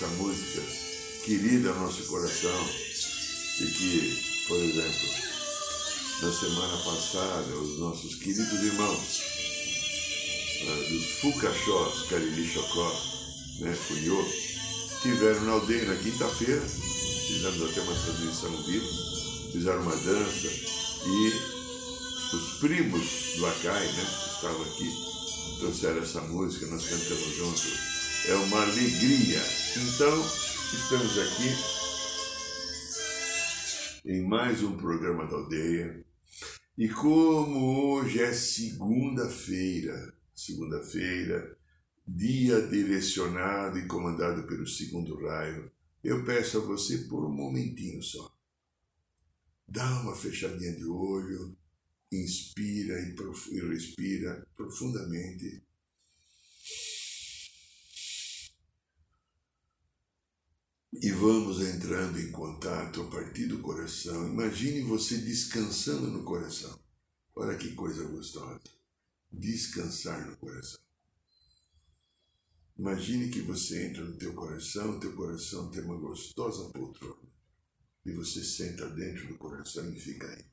Essa música querida ao nosso coração e que, por exemplo, na semana passada, os nossos queridos irmãos uh, dos Fucachós, Cariri Chocó, né, Fuyô, tiveram na aldeia na quinta-feira, fizemos até uma transmissão viva, fizeram uma dança e os primos do Acai, né, que estavam aqui, trouxeram essa música, nós cantamos juntos. É uma alegria. Então, estamos aqui em mais um programa da aldeia. E como hoje é segunda-feira, segunda-feira, dia direcionado e comandado pelo segundo raio, eu peço a você por um momentinho só. Dá uma fechadinha de olho, inspira e, e respira profundamente. E vamos entrando em contato a partir do coração. Imagine você descansando no coração. Olha que coisa gostosa. Descansar no coração. Imagine que você entra no teu coração, teu coração tem uma gostosa poltrona. E você senta dentro do coração e fica aí.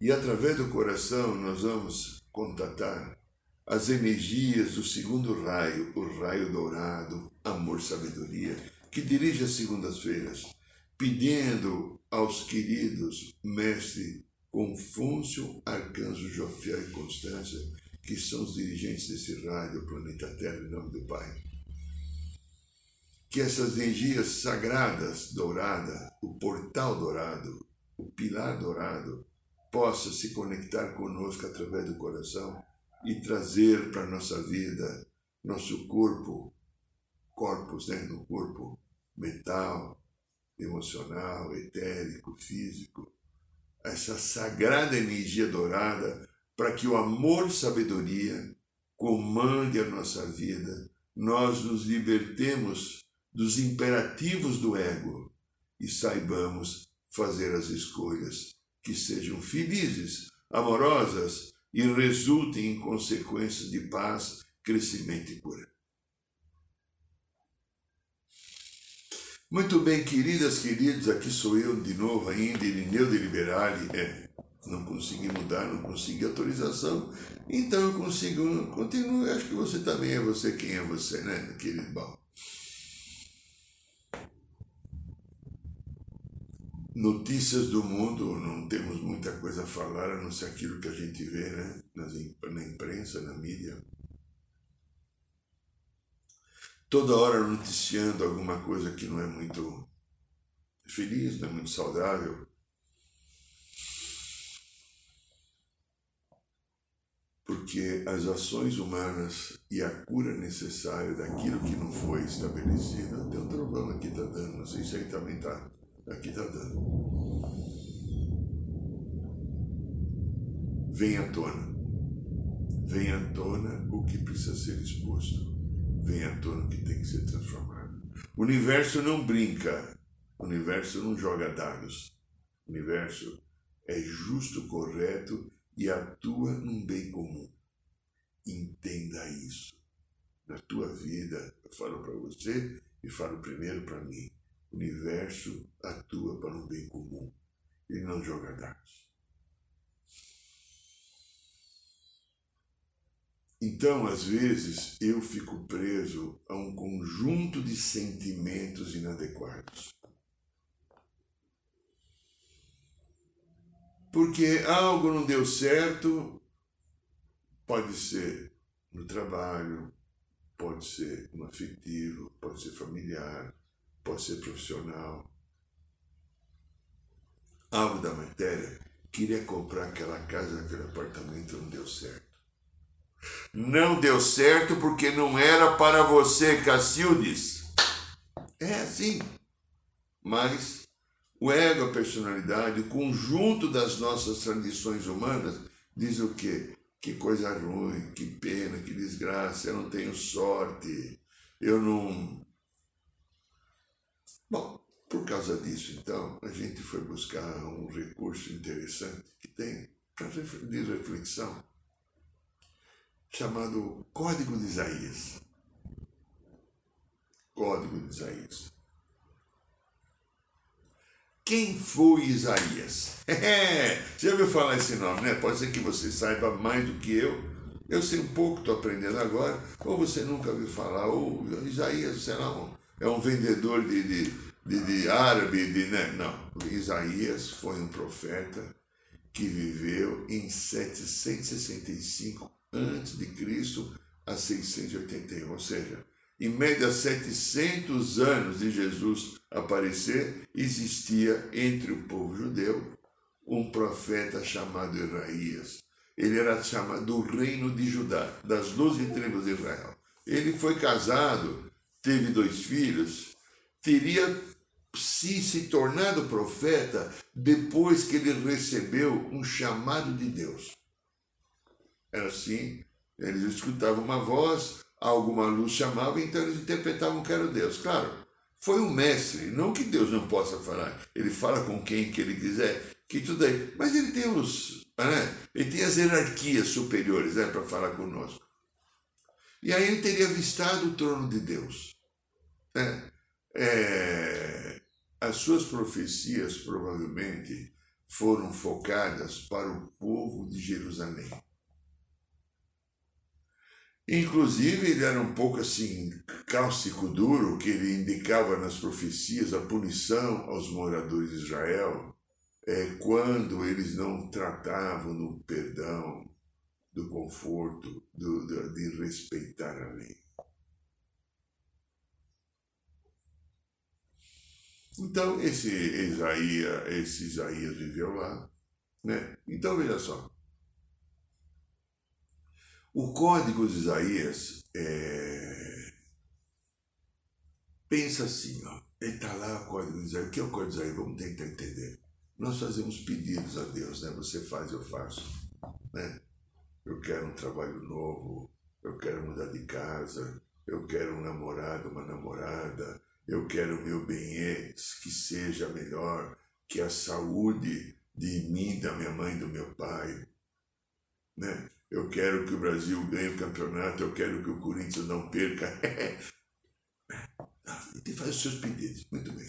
E através do coração nós vamos contatar as energias do segundo raio, o raio dourado, amor, sabedoria, que dirige as segundas-feiras, pedindo aos queridos mestre Confúcio, Arcanjo Jofiel e Constância, que são os dirigentes desse rádio, Planeta Terra, em nome do Pai. Que essas energias sagradas, dourada, o portal dourado, o pilar dourado, possa se conectar conosco através do coração e trazer para a nossa vida, nosso corpo, corpos né, no corpo, mental, emocional, etérico, físico, essa sagrada energia dourada para que o amor sabedoria comande a nossa vida, nós nos libertemos dos imperativos do ego e saibamos fazer as escolhas que sejam felizes, amorosas e resultem em consequências de paz, crescimento e cura. Muito bem, queridas, queridos, aqui sou eu de novo ainda, Irineu de Liberale. É, não consegui mudar, não consegui autorização, então eu consigo, continuo, acho que você também é você quem é você, né, querido bom. Notícias do mundo, não temos muita coisa a falar, a não ser aquilo que a gente vê, né, na imprensa, na mídia toda hora noticiando alguma coisa que não é muito feliz, não é muito saudável. Porque as ações humanas e a cura necessária daquilo que não foi estabelecido. Tem um trovão aqui está dando, não sei se aí também está. Aqui está dando. Vem à tona. Vem à tona o que precisa ser exposto vem à tona que tem que ser transformado. O universo não brinca, o universo não joga dados. O universo é justo, correto e atua num bem comum. Entenda isso. Na tua vida, eu falo para você e falo primeiro para mim. O universo atua para um bem comum. Ele não joga dados. Então, às vezes, eu fico preso a um conjunto de sentimentos inadequados. Porque algo não deu certo, pode ser no trabalho, pode ser no afetivo, pode ser familiar, pode ser profissional. Algo da matéria queria comprar aquela casa, aquele apartamento, não deu certo. Não deu certo porque não era para você, Cacildes. É assim. Mas o ego, a personalidade, o conjunto das nossas tradições humanas diz o quê? Que coisa ruim, que pena, que desgraça, eu não tenho sorte, eu não. Bom, por causa disso, então, a gente foi buscar um recurso interessante que tem de reflexão, chamado Código de Isaías. Código de Isaías. Quem foi Isaías? É, já ouviu falar esse nome, né? Pode ser que você saiba mais do que eu. Eu sei um pouco, estou aprendendo agora. Ou você nunca ouviu falar, ou Isaías, sei lá, é um vendedor de, de, de, de árabe, de, né? Não. Isaías foi um profeta que viveu em 765 a.C. a 681, ou seja, em média 700 anos de Jesus aparecer, existia entre o povo judeu um profeta chamado Isaías. Ele era chamado do reino de Judá, das doze tribos de Israel. Ele foi casado, teve dois filhos, teria se, se tornado profeta depois que ele recebeu um chamado de Deus. Era assim, eles escutavam uma voz, alguma luz chamava, então eles interpretavam que era Deus. Claro, foi um mestre, não que Deus não possa falar, ele fala com quem que ele quiser, que tudo aí, mas ele tem os, né? ele tem as hierarquias superiores né, para falar conosco. E aí ele teria avistado o trono de Deus. Né? É, as suas profecias provavelmente foram focadas para o povo de Jerusalém. Inclusive, ele era um pouco assim, cálcico duro, que ele indicava nas profecias a punição aos moradores de Israel é, quando eles não tratavam do perdão, do conforto, do, do, de respeitar a lei. Então, esse Isaías, esse Isaías viveu lá. Né? Então, veja só. O código de Isaías é... pensa assim, ó. Ele está lá, o código de Isaías. O que é o código de Isaías? Vamos tentar entender. Nós fazemos pedidos a Deus, né? Você faz, eu faço. Né? Eu quero um trabalho novo, eu quero mudar de casa, eu quero um namorado, uma namorada, eu quero o meu bem que seja melhor que a saúde de mim, da minha mãe, do meu pai. Né? Eu quero que o Brasil ganhe o campeonato, eu quero que o Corinthians não perca. Que fazer os seus pedidos. Muito bem.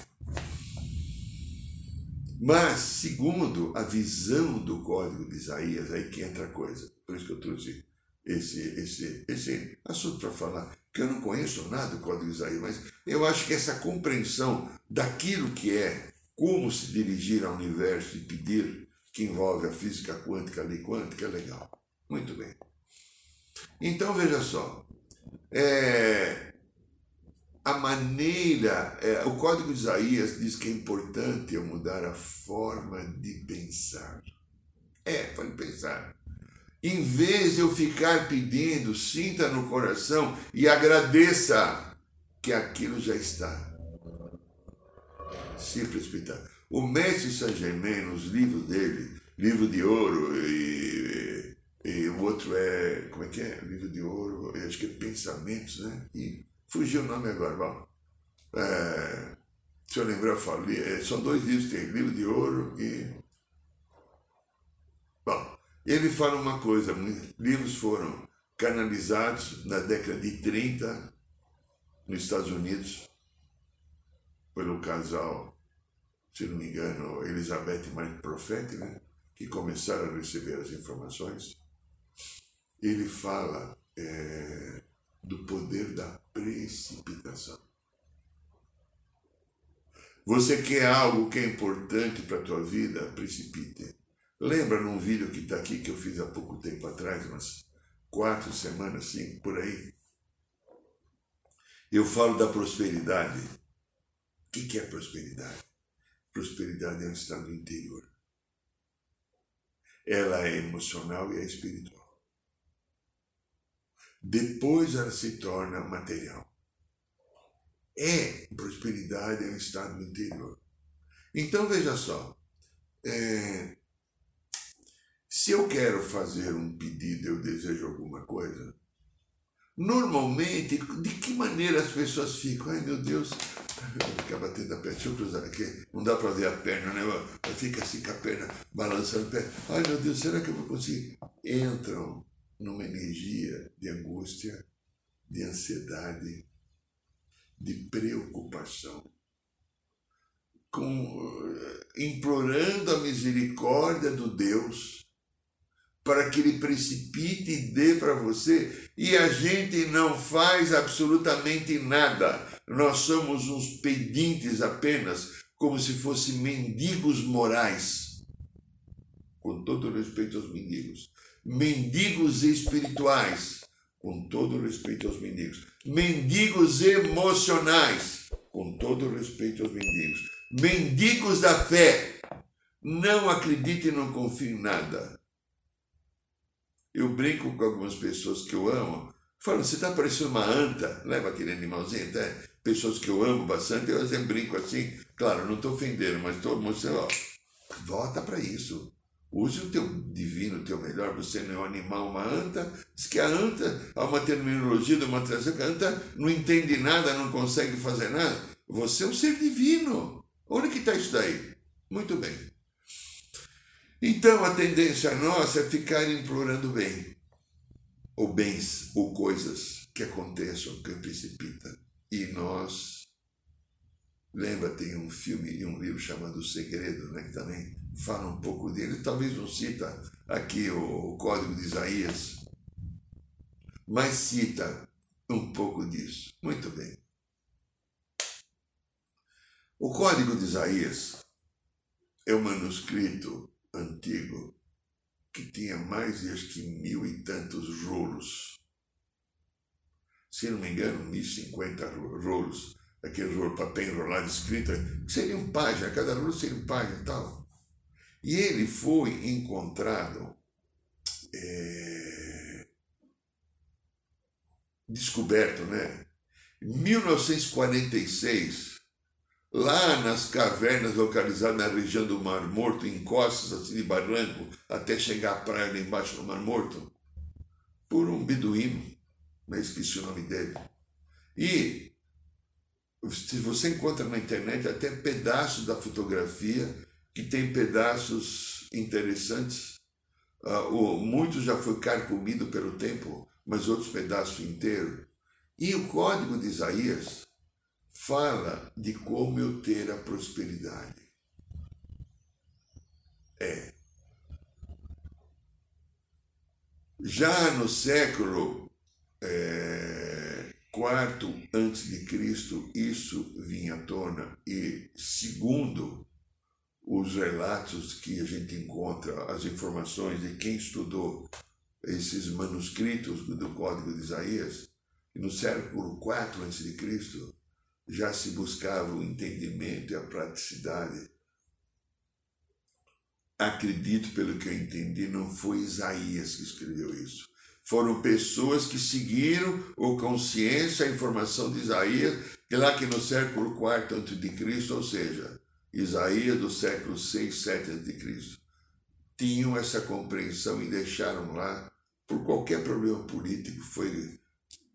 Mas, segundo a visão do código de Isaías, aí que entra a coisa. Por isso que eu trouxe esse, esse, esse assunto para falar que eu não conheço nada do Código de Isaías, mas eu acho que essa compreensão daquilo que é como se dirigir ao universo e pedir, que envolve a física quântica, a lei quântica, é legal. Muito bem. Então veja só, é, a maneira, é, o Código de Isaías diz que é importante eu mudar a forma de pensar. É, pode pensar. Em vez de eu ficar pedindo, sinta no coração e agradeça que aquilo já está. Se precipitar. O mestre Saint Germain, nos livros dele, livro de ouro e, e, o outro é, como é que é? Livro de ouro, acho que é Pensamentos, né? E fugiu o nome agora, bom. É, se eu lembrar, eu falo, é, são dois livros, tem livro de ouro e. Bom, ele fala uma coisa: livros foram canalizados na década de 30 nos Estados Unidos pelo casal, se não me engano, Elizabeth e Mike Profeti, né, que começaram a receber as informações. Ele fala é, do poder da precipitação. Você quer algo que é importante para a tua vida? Precipite. Lembra num vídeo que está aqui que eu fiz há pouco tempo atrás, umas quatro semanas, cinco, por aí? Eu falo da prosperidade. O que é prosperidade? Prosperidade é um estado interior. Ela é emocional e é espiritual. Depois ela se torna material. É, prosperidade é um estado interior. Então veja só, é, se eu quero fazer um pedido, eu desejo alguma coisa, normalmente, de que maneira as pessoas ficam? Ai meu Deus, fica batendo a perna, deixa eu cruzar aqui, não dá para ver a perna, né? Fica assim com a perna balançando a perna. Ai meu Deus, será que eu vou conseguir? Entram numa energia de angústia, de ansiedade, de preocupação, com, eh, implorando a misericórdia do Deus para que ele precipite e dê para você, e a gente não faz absolutamente nada. Nós somos uns pedintes apenas, como se fossem mendigos morais. Com todo respeito aos mendigos. Mendigos espirituais, com todo respeito aos mendigos, mendigos emocionais, com todo respeito aos mendigos, mendigos da fé, não acredite e não confie em nada. Eu brinco com algumas pessoas que eu amo, falo, você está parecendo uma anta, leva aquele animalzinho até, pessoas que eu amo bastante, eu sempre brinco assim, claro, não estou ofendendo, mas estou mostrando, ó, volta para isso. Use o teu divino, o teu melhor. Você não é um animal, uma anta. Diz que a anta, há uma terminologia de uma tradução, que a anta não entende nada, não consegue fazer nada. Você é um ser divino. Onde que está isso daí? Muito bem. Então a tendência nossa é ficar implorando bem, ou bens, ou coisas que aconteçam, que precipita. E nós Lembra, tem um filme e um livro chamado O Segredo, né, que também fala um pouco dele. Talvez não cita aqui o Código de Isaías, mas cita um pouco disso. Muito bem. O Código de Isaías é um manuscrito antigo que tinha mais de acho que mil e tantos rolos. Se não me engano, mil e cinquenta rolos aquele rolo papel enrolado escrito, que seriam páginas, cada rolo seria uma página e tal. E ele foi encontrado, é, descoberto, né? Em 1946, lá nas cavernas localizadas na região do Mar Morto, em costas assim de barranco, até chegar à praia lá embaixo do Mar Morto, por um beduíno, mas esqueci o nome dele. E se você encontra na internet até pedaços da fotografia que tem pedaços interessantes. Uh, muitos já foi carcomido pelo tempo, mas outros pedaços inteiros. E o código de Isaías fala de como eu ter a prosperidade. É. Já no século é, quarto antes de Cristo isso vinha à tona e segundo os relatos que a gente encontra, as informações de quem estudou esses manuscritos do Código de Isaías, no século IV Cristo já se buscava o entendimento e a praticidade. Acredito, pelo que eu entendi, não foi Isaías que escreveu isso foram pessoas que seguiram o consciência, a informação de Isaías, que lá que no século IV a.C., ou seja, Isaías do século VI, VII a.C., tinham essa compreensão e deixaram lá, por qualquer problema político, foi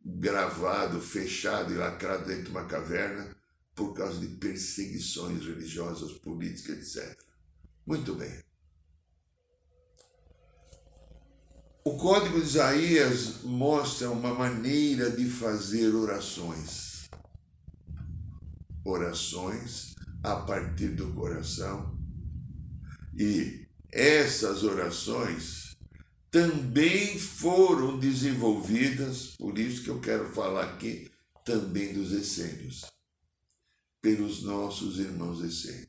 gravado, fechado e lacrado dentro de uma caverna por causa de perseguições religiosas, políticas, etc. Muito bem. O Código de Isaías mostra uma maneira de fazer orações. Orações a partir do coração. E essas orações também foram desenvolvidas, por isso que eu quero falar aqui também dos essênios, pelos nossos irmãos essênios.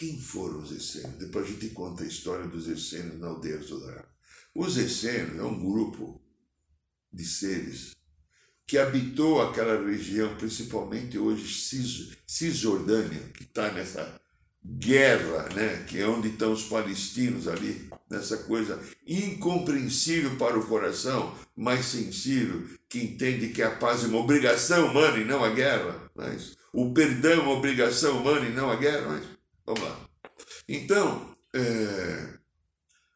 quem foram os essênios? Depois a gente conta a história dos essênios na aldeia Zodorá. Os essênios é um grupo de seres que habitou aquela região, principalmente hoje Cisjordânia, que está nessa guerra, né, que é onde estão os palestinos ali, nessa coisa incompreensível para o coração, mas sensível, que entende que a paz é uma obrigação humana e não a guerra. Mas o perdão é uma obrigação humana e não a guerra. Mas, vamos lá. Então, é,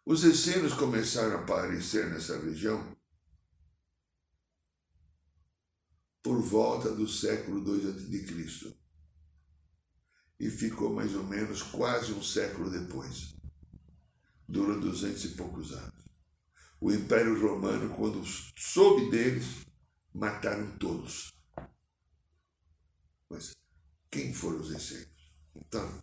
os essênios começaram a aparecer nessa região por volta do século II a.C e ficou mais ou menos quase um século depois. Dura duzentos e poucos anos. O Império Romano, quando soube deles, mataram todos. Mas quem foram os essênios? Então,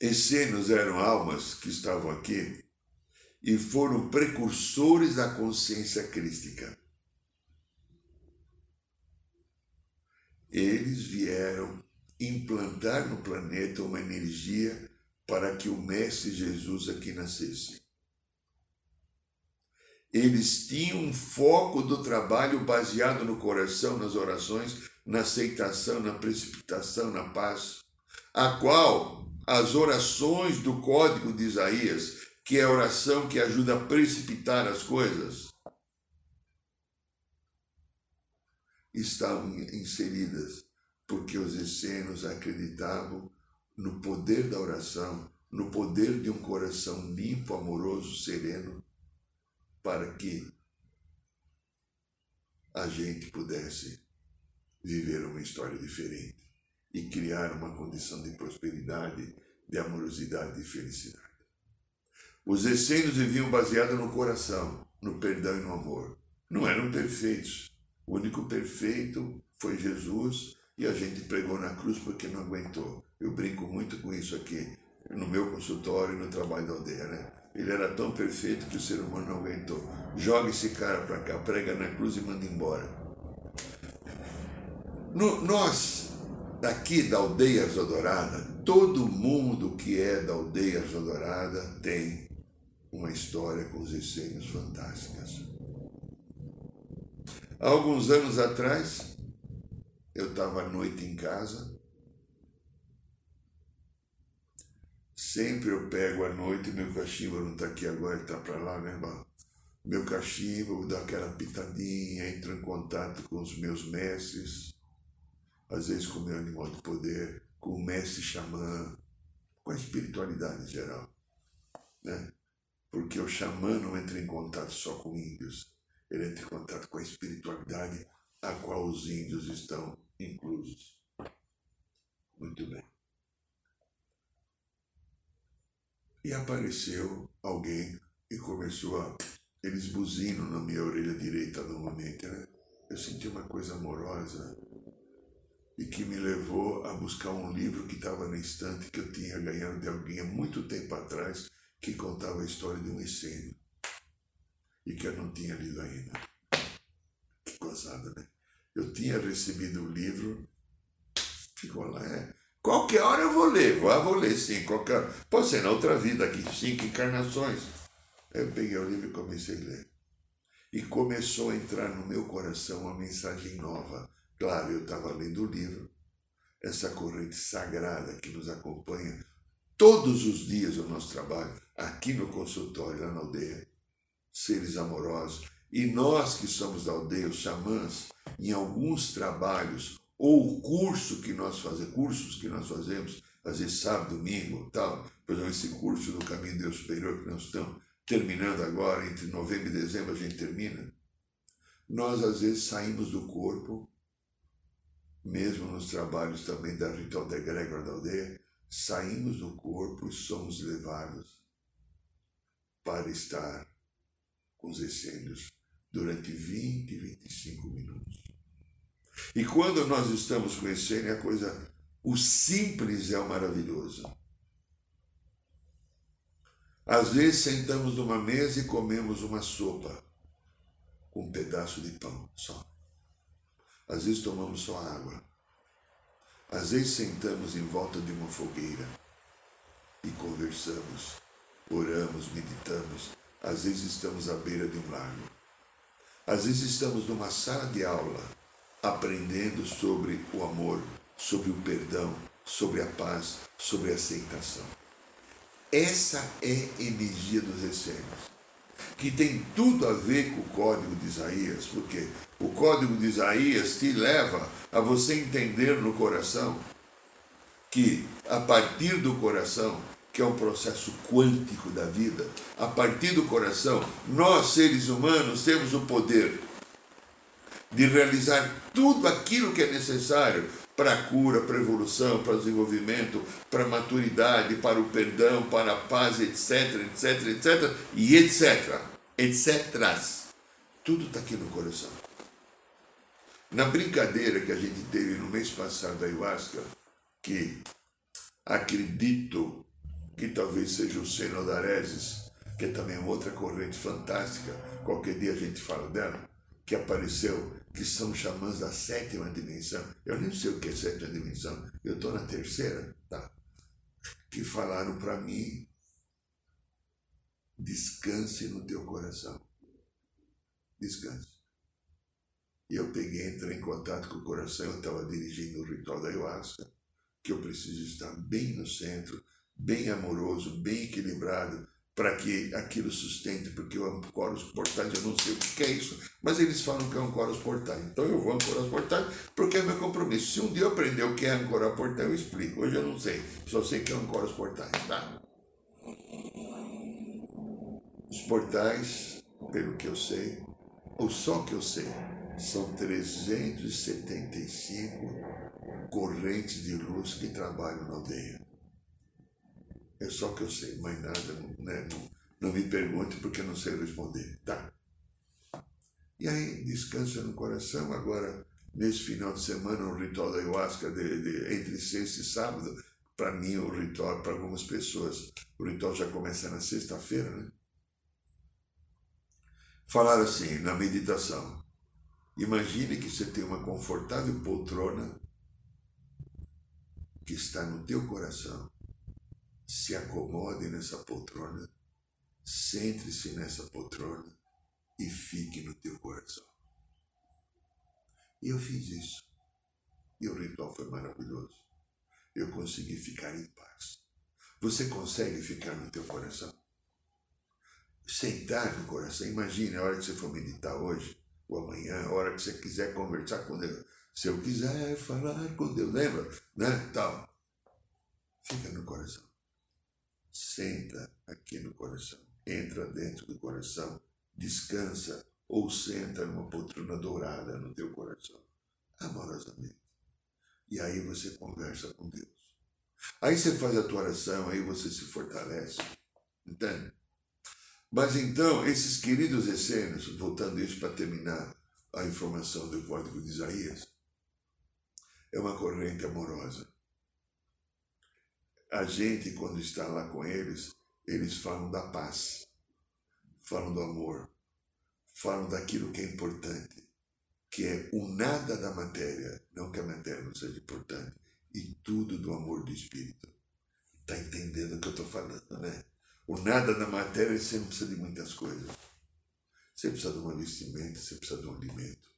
essênios eram almas que estavam aqui e foram precursores da consciência crística. Eles vieram implantar no planeta uma energia para que o Mestre Jesus aqui nascesse. Eles tinham um foco do trabalho baseado no coração, nas orações, na aceitação, na precipitação, na paz, a qual as orações do Código de Isaías, que é a oração que ajuda a precipitar as coisas, estavam inseridas, porque os essênios acreditavam no poder da oração, no poder de um coração limpo, amoroso, sereno, para que a gente pudesse viver uma história diferente e criar uma condição de prosperidade, de amorosidade e felicidade. Os essênios viviam baseados no coração, no perdão e no amor. Não eram perfeitos, o único perfeito foi Jesus e a gente pregou na cruz porque não aguentou. Eu brinco muito com isso aqui no meu consultório e no trabalho da aldeia, né? Ele era tão perfeito que o ser humano não aguentou. Joga esse cara para cá, prega na cruz e manda embora. No, nós, daqui da aldeia Zodorada, todo mundo que é da aldeia Zodorada tem uma história com os essênios fantásticas. Há alguns anos atrás, eu estava à noite em casa. Sempre eu pego à noite, meu cachimbo não está aqui agora, está para lá, né, irmão? Meu cachimbo, dou aquela pitadinha, entro em contato com os meus mestres, às vezes com o meu animal de poder, com o mestre xamã, com a espiritualidade em geral, né? Porque o xamã não entra em contato só com índios, ele entra em contato com a espiritualidade a qual os índios estão inclusos. Muito bem. E apareceu alguém e começou a. Eles buzinam na minha orelha direita normalmente, né? Eu senti uma coisa amorosa e que me levou a buscar um livro que estava na estante que eu tinha ganhado de alguém há muito tempo atrás que contava a história de um essênio e que eu não tinha lido ainda. Que gozada, né? Eu tinha recebido o livro, ficou lá, é. Qualquer hora eu vou ler, vou, vou ler sim, qualquer Pode ser na outra vida aqui, cinco encarnações. Eu peguei o livro e comecei a ler. E começou a entrar no meu coração uma mensagem nova. Claro, eu estava lendo o livro, essa corrente sagrada que nos acompanha todos os dias no nosso trabalho, aqui no consultório, lá na aldeia seres amorosos. E nós que somos da aldeia, os xamãs, em alguns trabalhos ou curso que nós fazemos, cursos que nós fazemos, às vezes sábado, domingo, tal, por exemplo, esse curso do Caminho de Deus Superior que nós estamos terminando agora, entre novembro e dezembro a gente termina, nós às vezes saímos do corpo, mesmo nos trabalhos também da Ritual da Egrégora da aldeia, saímos do corpo e somos levados para estar com os essênios durante 20, 25 minutos. E quando nós estamos com essênio, a coisa, o simples é o maravilhoso. Às vezes sentamos numa mesa e comemos uma sopa com um pedaço de pão só. Às vezes tomamos só água. Às vezes sentamos em volta de uma fogueira e conversamos, oramos, meditamos. Às vezes estamos à beira de um lago. Às vezes estamos numa sala de aula aprendendo sobre o amor, sobre o perdão, sobre a paz, sobre a aceitação. Essa é a energia dos essênios, que tem tudo a ver com o código de Isaías, porque o código de Isaías te leva a você entender no coração que a partir do coração, que é um processo quântico da vida, a partir do coração, nós seres humanos temos o poder de realizar tudo aquilo que é necessário para a cura, para a evolução, para o desenvolvimento, para a maturidade, para o perdão, para a paz, etc, etc, etc, e etc, etc. Tudo está aqui no coração. Na brincadeira que a gente teve no mês passado da ayahuasca, que acredito que talvez seja o Senodareses, que é também outra corrente fantástica, qualquer dia a gente fala dela, que apareceu que são xamãs da sétima dimensão. Eu nem sei o que é sétima dimensão, eu estou na terceira, tá? Que falaram para mim: descanse no teu coração. Descanse. E eu peguei, entrei em contato com o coração, eu estava dirigindo o ritual da ayahuasca, que eu preciso estar bem no centro, bem amoroso, bem equilibrado, para que aquilo sustente, porque o ancoros portais, eu não sei o que é isso, mas eles falam que é ancoros portais. Então eu vou ancorar os portais porque é meu compromisso. Se um dia eu aprender o que é ancorar portal, eu explico. Hoje eu não sei, só sei que é ancorar os portais, tá? Os portais, pelo que eu sei, ou só que eu sei, são 375 correntes de luz que trabalham na aldeia. É só que eu sei, mais nada, né? não, não me pergunte porque não sei responder. Tá. E aí, descansa no coração. Agora, nesse final de semana, o ritual da ayahuasca de, de, entre sexta e sábado, para mim, o ritual, para algumas pessoas, o ritual já começa na sexta-feira, né? Falar assim, na meditação. Imagine que você tem uma confortável poltrona que está no teu coração se acomode nessa poltrona, centre-se nessa poltrona e fique no teu coração. E eu fiz isso. E o ritual foi maravilhoso. Eu consegui ficar em paz. Você consegue ficar no teu coração? Sentar no coração. Imagine a hora que você for meditar hoje ou amanhã, a hora que você quiser conversar com Deus. Se eu quiser falar com Deus, lembra? Né? Tal. Fica no coração senta aqui no coração, entra dentro do coração, descansa ou senta numa poltrona dourada no teu coração, amorosamente. E aí você conversa com Deus. Aí você faz a tua oração, aí você se fortalece. Entende? Mas então, esses queridos essênios, voltando isso para terminar a informação do código de Isaías, é uma corrente amorosa a gente, quando está lá com eles, eles falam da paz, falam do amor, falam daquilo que é importante, que é o nada da matéria, não que a matéria não seja importante, e tudo do amor do Espírito. Está entendendo o que eu estou falando, né? O nada da matéria não precisa de muitas coisas. Você precisa de um vestimenta, você precisa de um alimento.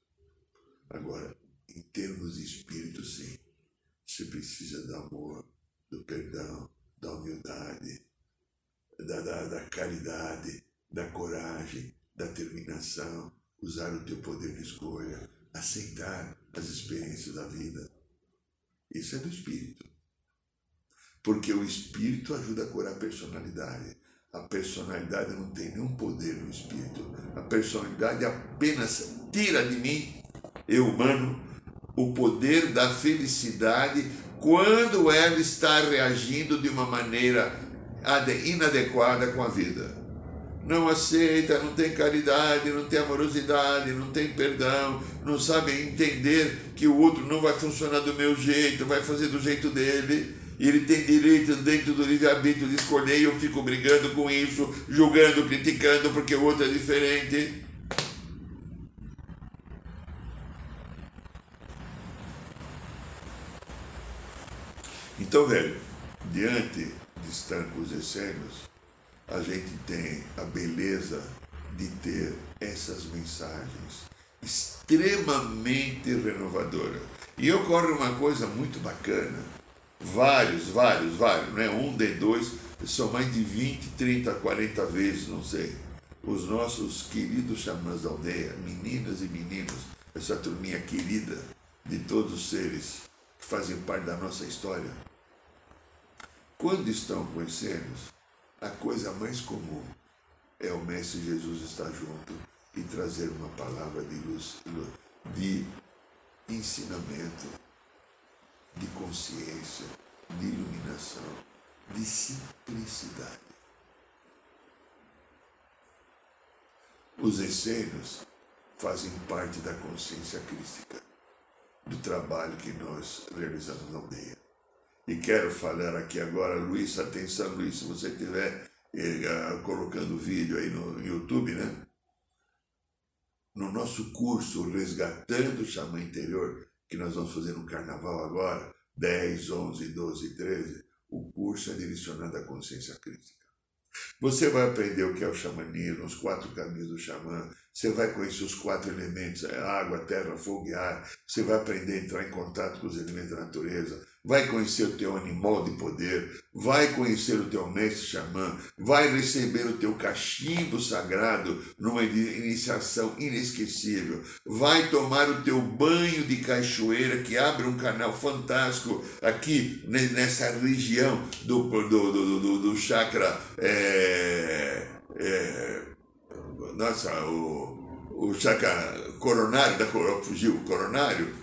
Agora, em termos de espírito, sim. Você precisa de amor, do perdão, da humildade, da, da, da caridade, da coragem, da determinação, usar o teu poder de escolha, aceitar as experiências da vida. Isso é do espírito. Porque o espírito ajuda a curar a personalidade. A personalidade não tem nenhum poder no espírito. A personalidade apenas tira de mim, eu humano, o poder da felicidade quando ela está reagindo de uma maneira inadequada com a vida. Não aceita, não tem caridade, não tem amorosidade, não tem perdão, não sabe entender que o outro não vai funcionar do meu jeito, vai fazer do jeito dele. E ele tem direito dentro do livre-arbítrio de escolher e eu fico brigando com isso, julgando, criticando porque o outro é diferente. Então, velho, diante de estar com os essênios, a gente tem a beleza de ter essas mensagens extremamente renovadoras. E ocorre uma coisa muito bacana. Vários, vários, vários, não é um de dois, são mais de 20, 30, 40 vezes, não sei. Os nossos queridos xamãs da aldeia, meninas e meninos, essa turminha querida de todos os seres que fazem parte da nossa história, quando estão com essênios, a coisa mais comum é o Mestre Jesus estar junto e trazer uma palavra de luz, de ensinamento, de consciência, de iluminação, de simplicidade. Os essênios fazem parte da consciência crística, do trabalho que nós realizamos na aldeia. E quero falar aqui agora, Luiz, atenção, Luiz, se você estiver eh, colocando o vídeo aí no YouTube, né? No nosso curso Resgatando o Xamã Interior, que nós vamos fazer no Carnaval agora, 10, 11, 12 e 13, o curso é direcionado à consciência crítica. Você vai aprender o que é o xamanismo, os quatro caminhos do xamã, você vai conhecer os quatro elementos, água, terra, fogo e ar, você vai aprender a entrar em contato com os elementos da natureza, vai conhecer o teu animal de poder, vai conhecer o teu mestre xamã, vai receber o teu cachimbo sagrado numa iniciação inesquecível, vai tomar o teu banho de cachoeira que abre um canal fantástico aqui nessa região do, do, do, do, do chakra. É, é, nossa, o, o chakra coronário, da, fugiu, coronário,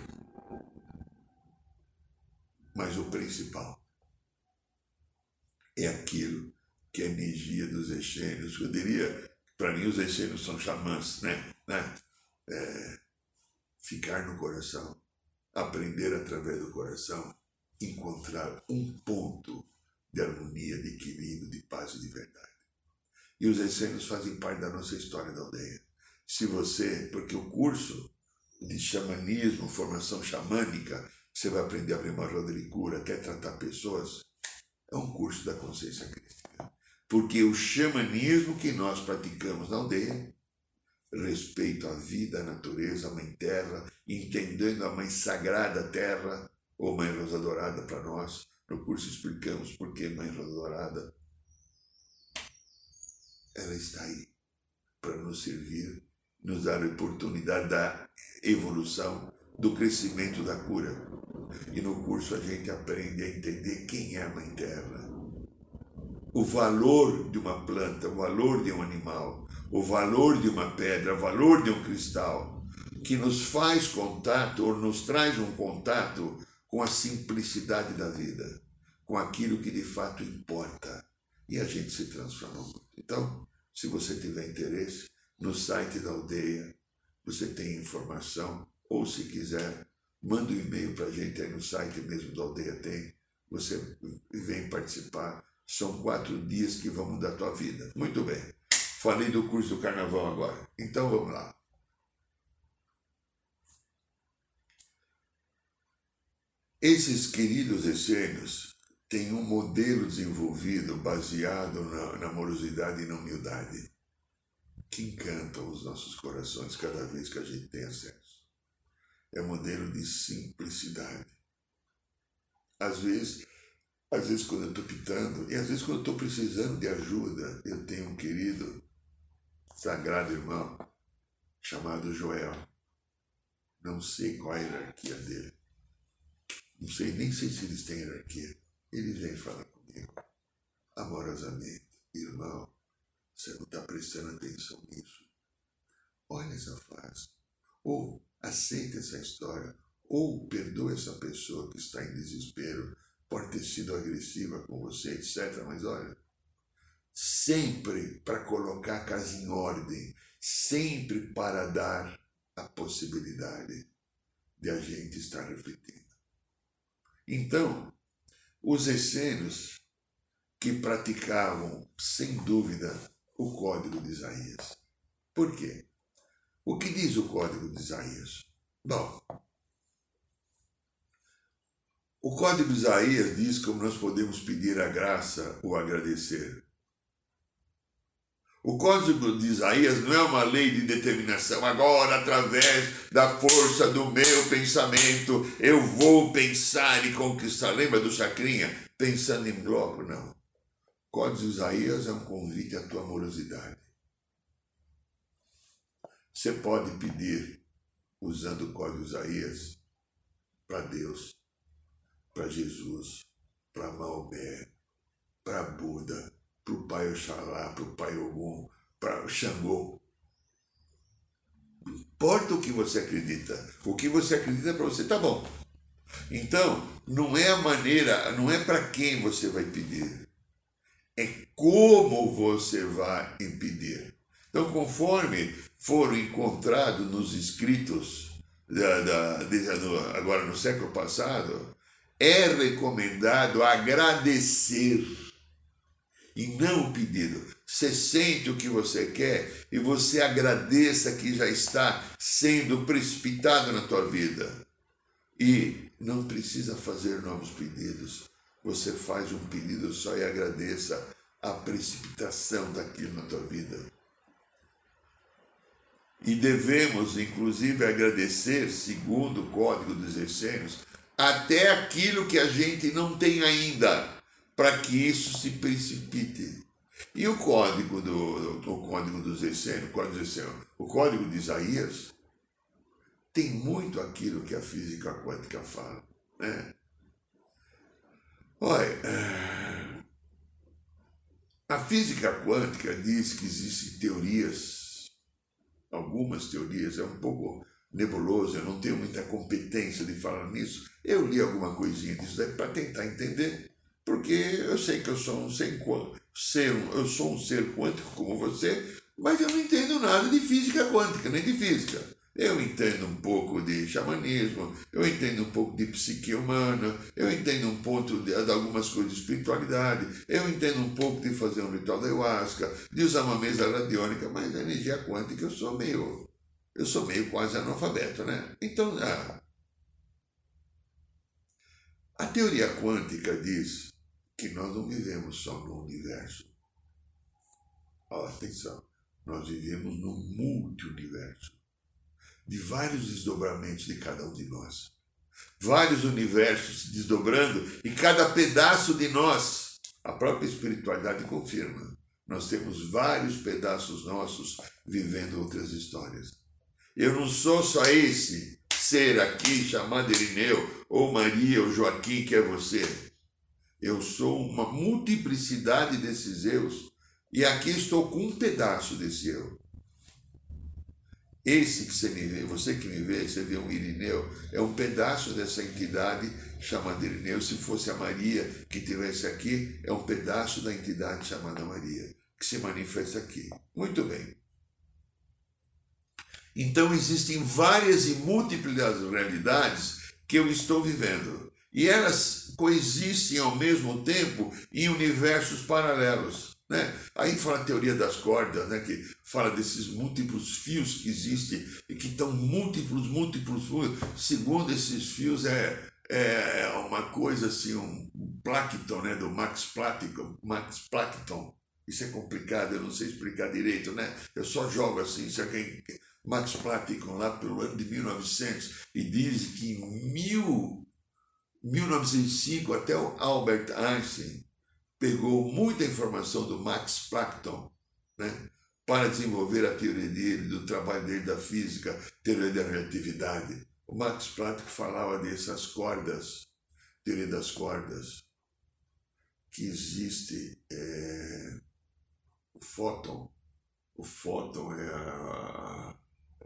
mas o principal é aquilo que é a energia dos essênios. Eu diria, para mim, os essênios são xamãs, né? né? É, ficar no coração, aprender através do coração, encontrar um ponto de harmonia, de equilíbrio, de paz e de verdade. E os essênios fazem parte da nossa história da aldeia. Se você, porque o curso de xamanismo, formação xamânica, você vai aprender a abrir uma roda de cura, quer tratar pessoas. É um curso da consciência crística. Porque o xamanismo que nós praticamos na aldeia, respeito à vida, à natureza, à Mãe Terra, entendendo a Mãe Sagrada Terra, ou Mãe Rosa Dourada para nós. No curso explicamos por que Mãe Rosa Dourada. Ela está aí para nos servir, nos dar a oportunidade da evolução, do crescimento da cura. E no curso a gente aprende a entender quem é a Mãe Terra, o valor de uma planta, o valor de um animal, o valor de uma pedra, o valor de um cristal, que nos faz contato ou nos traz um contato com a simplicidade da vida, com aquilo que de fato importa. E a gente se transforma. Então, se você tiver interesse, no site da aldeia você tem informação ou se quiser, manda um e-mail para a gente aí no site mesmo da Aldeia Tem. Você vem participar. São quatro dias que vão mudar a tua vida. Muito bem. Falei do curso do carnaval agora. Então vamos lá. Esses queridos essênios têm um modelo desenvolvido baseado na, na amorosidade e na humildade que encanta os nossos corações cada vez que a gente tem acesso é um modelo de simplicidade. Às vezes, às vezes quando eu estou pitando, e às vezes quando eu estou precisando de ajuda, eu tenho um querido, sagrado irmão, chamado Joel. Não sei qual a hierarquia dele. Não sei, nem sei se eles têm hierarquia. Ele vem falar comigo, amorosamente, irmão, você não está prestando atenção nisso. Olha essa frase. Ou aceite essa história ou perdoe essa pessoa que está em desespero, pode ter sido agressiva com você, etc. Mas olha, sempre para colocar a casa em ordem, sempre para dar a possibilidade de a gente estar refletindo. Então, os essênios que praticavam, sem dúvida, o código de Isaías. Por quê? O que diz o código de Isaías? Bom, O Código de Isaías diz como nós podemos pedir a graça ou agradecer. O Código de Isaías não é uma lei de determinação. Agora, através da força do meu pensamento, eu vou pensar e conquistar. Lembra do Chacrinha? Pensando em bloco? Não. O Código de Isaías é um convite à tua amorosidade. Você pode pedir, usando o Código de Isaías, para Deus, para Jesus, para Maomé, para Buda, para o pai Oxalá, para o pai Ogum, para o Xangô. Não importa o que você acredita. O que você acredita para você tá bom. Então, não é a maneira, não é para quem você vai pedir. É como você vai impedir. Então, conforme foram encontrados nos escritos da, da, agora no século passado, é recomendado agradecer e não o pedido. Você sente o que você quer e você agradeça que já está sendo precipitado na tua vida. E não precisa fazer novos pedidos. Você faz um pedido só e agradeça a precipitação daquilo na tua vida. E devemos, inclusive, agradecer, segundo o Código dos Essênios, até aquilo que a gente não tem ainda para que isso se precipite. E o código do, do o código dos essênios, o código, essênios, o código de Isaías tem muito aquilo que a física quântica fala, né? Olha, a física quântica diz que existem teorias, algumas teorias, é um pouco nebuloso, eu não tenho muita competência de falar nisso. Eu li alguma coisinha disso daí para tentar entender porque eu sei que eu sou um ser, eu sou um ser quântico como você, mas eu não entendo nada de física quântica, nem de física. Eu entendo um pouco de xamanismo, eu entendo um pouco de psique humana, eu entendo um pouco de, de, algumas coisas de espiritualidade, eu entendo um pouco de fazer um ritual da ayahuasca, de usar uma mesa radiônica, mas a energia quântica eu sou meio, eu sou meio quase analfabeto, né? Então, ah, a teoria quântica diz que nós não vivemos só no universo. Oh, atenção, nós vivemos no multi-universo, de vários desdobramentos de cada um de nós. Vários universos se desdobrando e cada pedaço de nós, a própria espiritualidade confirma. Nós temos vários pedaços nossos vivendo outras histórias. Eu não sou só esse ser aqui chamado Irineu, ou Maria, ou Joaquim, que é você. Eu sou uma multiplicidade desses eus e aqui estou com um pedaço desse eu. Esse que você me vê, você que me vê, você vê um Irineu, é um pedaço dessa entidade chamada Irineu. Se fosse a Maria que estivesse aqui, é um pedaço da entidade chamada Maria, que se manifesta aqui. Muito bem. Então existem várias e múltiplas realidades que eu estou vivendo. E elas coexistem ao mesmo tempo em universos paralelos. Né? Aí fala a teoria das cordas, né? que fala desses múltiplos fios que existem e que estão múltiplos, múltiplos, segundo esses fios é, é uma coisa assim, um Plankton, né? do Max Plankton, Max Plankton. Isso é complicado, eu não sei explicar direito, né? Eu só jogo assim, se alguém Max Plankton lá pelo ano de 1900 e diz que em mil 1905 até o Albert Einstein pegou muita informação do Max Planck né, para desenvolver a teoria dele, do trabalho dele da física, teoria da relatividade. O Max Planck falava dessas cordas, teoria das cordas, que existe é, o fóton. O fóton é a,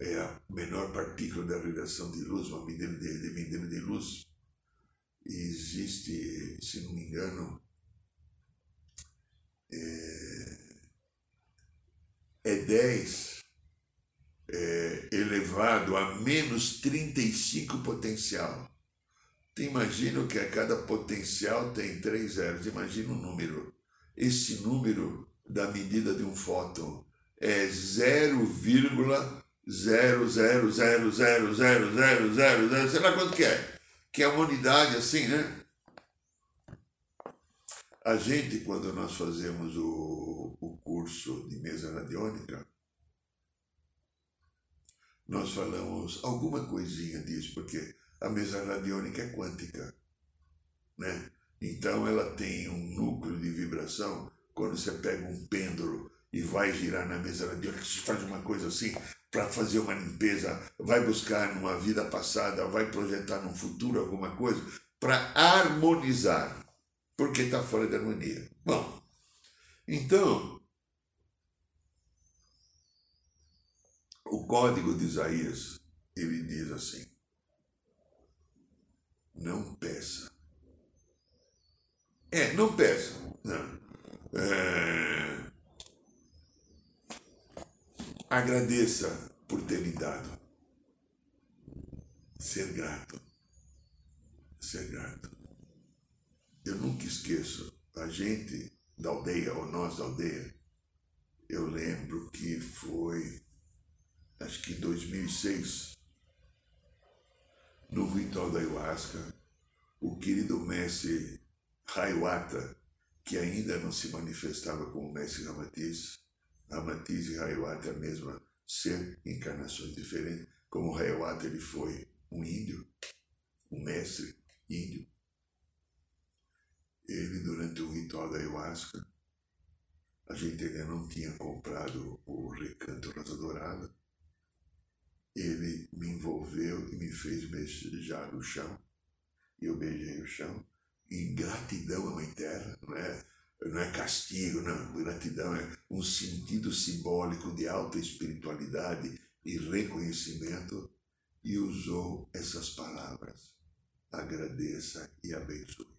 é a menor partícula da radiação de luz, uma medida de, de medida de luz existe, se não me engano, é, é 10 é, elevado a menos 35 potencial. Tu imagina que a cada potencial tem três zeros. Imagina um número. Esse número da medida de um fóton é 0,000000000, sei lá quanto que é que a humanidade, assim, né? A gente, quando nós fazemos o, o curso de mesa radiônica, nós falamos alguma coisinha disso, porque a mesa radiônica é quântica, né? Então ela tem um núcleo de vibração. Quando você pega um pêndulo e vai girar na mesa radiônica, você faz uma coisa assim para fazer uma limpeza, vai buscar numa vida passada, vai projetar no futuro alguma coisa para harmonizar, porque está fora da harmonia. Bom, então o código de Isaías ele diz assim: não peça. É, não peça. Não. É... Agradeça por ter lhe dado. Ser grato. Ser grato. Eu nunca esqueço, a gente da aldeia, ou nós da aldeia, eu lembro que foi, acho que em 2006, no ritual da ayahuasca, o querido mestre Raiwata, que ainda não se manifestava como mestre Ramatiz, Ramatiz e Raiwata é a mesma ser, encarnações diferentes, como Raiwata ele foi um índio, um mestre índio. Ele, durante o ritual da ayahuasca, a gente ainda não tinha comprado o recanto Rosa Dourada, ele me envolveu e me fez beijar o chão. E eu beijei o chão. E gratidão à Mãe Terra, não é, não é castigo, não. Gratidão é um sentido simbólico de alta espiritualidade e reconhecimento. E usou essas palavras: agradeça e abençoe.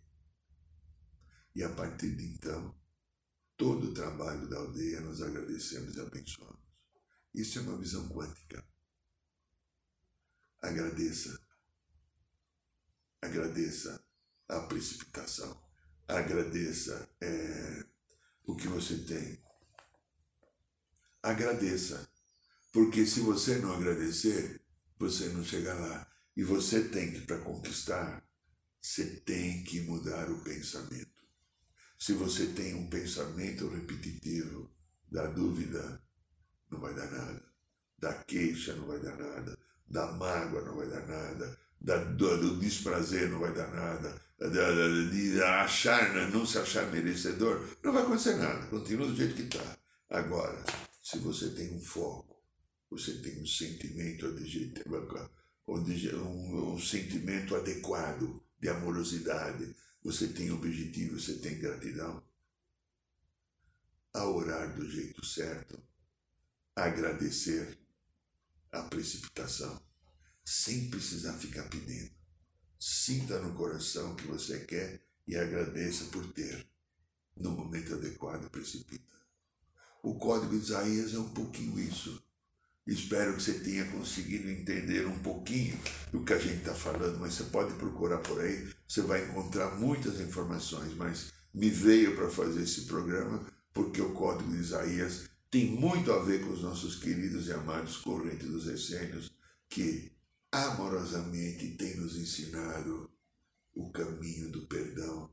E a partir de então, todo o trabalho da aldeia nós agradecemos e abençoamos. Isso é uma visão quântica. Agradeça. Agradeça a precipitação. Agradeça é, o que você tem. Agradeça. Porque se você não agradecer, você não chega lá. E você tem que, para conquistar, você tem que mudar o pensamento. Se você tem um pensamento repetitivo da dúvida, não vai dar nada. Da queixa, não vai dar nada da mágoa não vai dar nada, da, do, do desprazer não vai dar nada, da, de achar, não se achar merecedor, não vai acontecer nada, continua do jeito que está. Agora, se você tem um foco, você tem um sentimento um, um sentimento adequado de amorosidade, você tem objetivo, você tem gratidão, a orar do jeito certo, agradecer, a precipitação, sem precisar ficar pedindo. Sinta no coração que você quer e agradeça por ter. No momento adequado, precipita. O código de Isaías é um pouquinho isso. Espero que você tenha conseguido entender um pouquinho do que a gente está falando, mas você pode procurar por aí, você vai encontrar muitas informações. Mas me veio para fazer esse programa porque o código de Isaías tem muito a ver com os nossos queridos e amados correntes dos essênios, que amorosamente têm nos ensinado o caminho do perdão,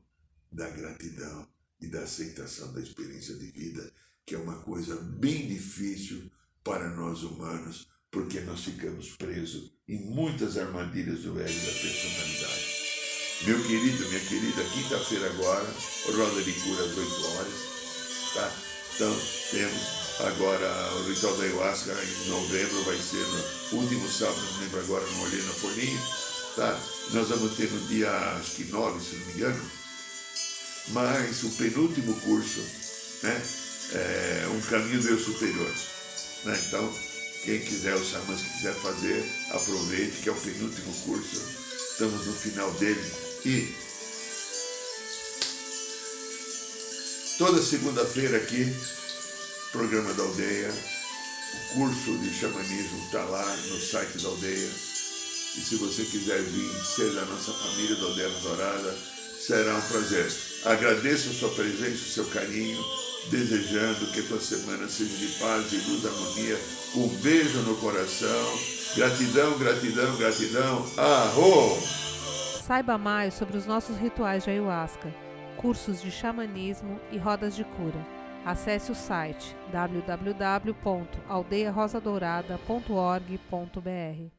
da gratidão e da aceitação da experiência de vida, que é uma coisa bem difícil para nós humanos, porque nós ficamos presos em muitas armadilhas do ego da personalidade. Meu querido, minha querida, quinta-feira agora, roda de cura às 8 horas, tá? Então, temos Agora, o ritual da ayahuasca em novembro vai ser no último sábado, não lembro agora, não olhei na folhinha. Tá? Nós vamos ter no dia, acho que 9, se não me engano. Mas o penúltimo curso, né? É um caminho eu superior. Né? Então, quem quiser, os xamãs que quiser fazer, aproveite, que é o penúltimo curso. Estamos no final dele. E toda segunda-feira aqui programa da aldeia, o curso de xamanismo está lá no site da aldeia. E se você quiser vir ser da nossa família da Aldeia Dourada, será um prazer. Agradeço a sua presença, o seu carinho, desejando que tua semana seja de paz, de luz, harmonia, um beijo no coração. Gratidão, gratidão, gratidão. Arro! Saiba mais sobre os nossos rituais de ayahuasca cursos de xamanismo e rodas de cura. Acesse o site www.aldeiarosadourada.org.br.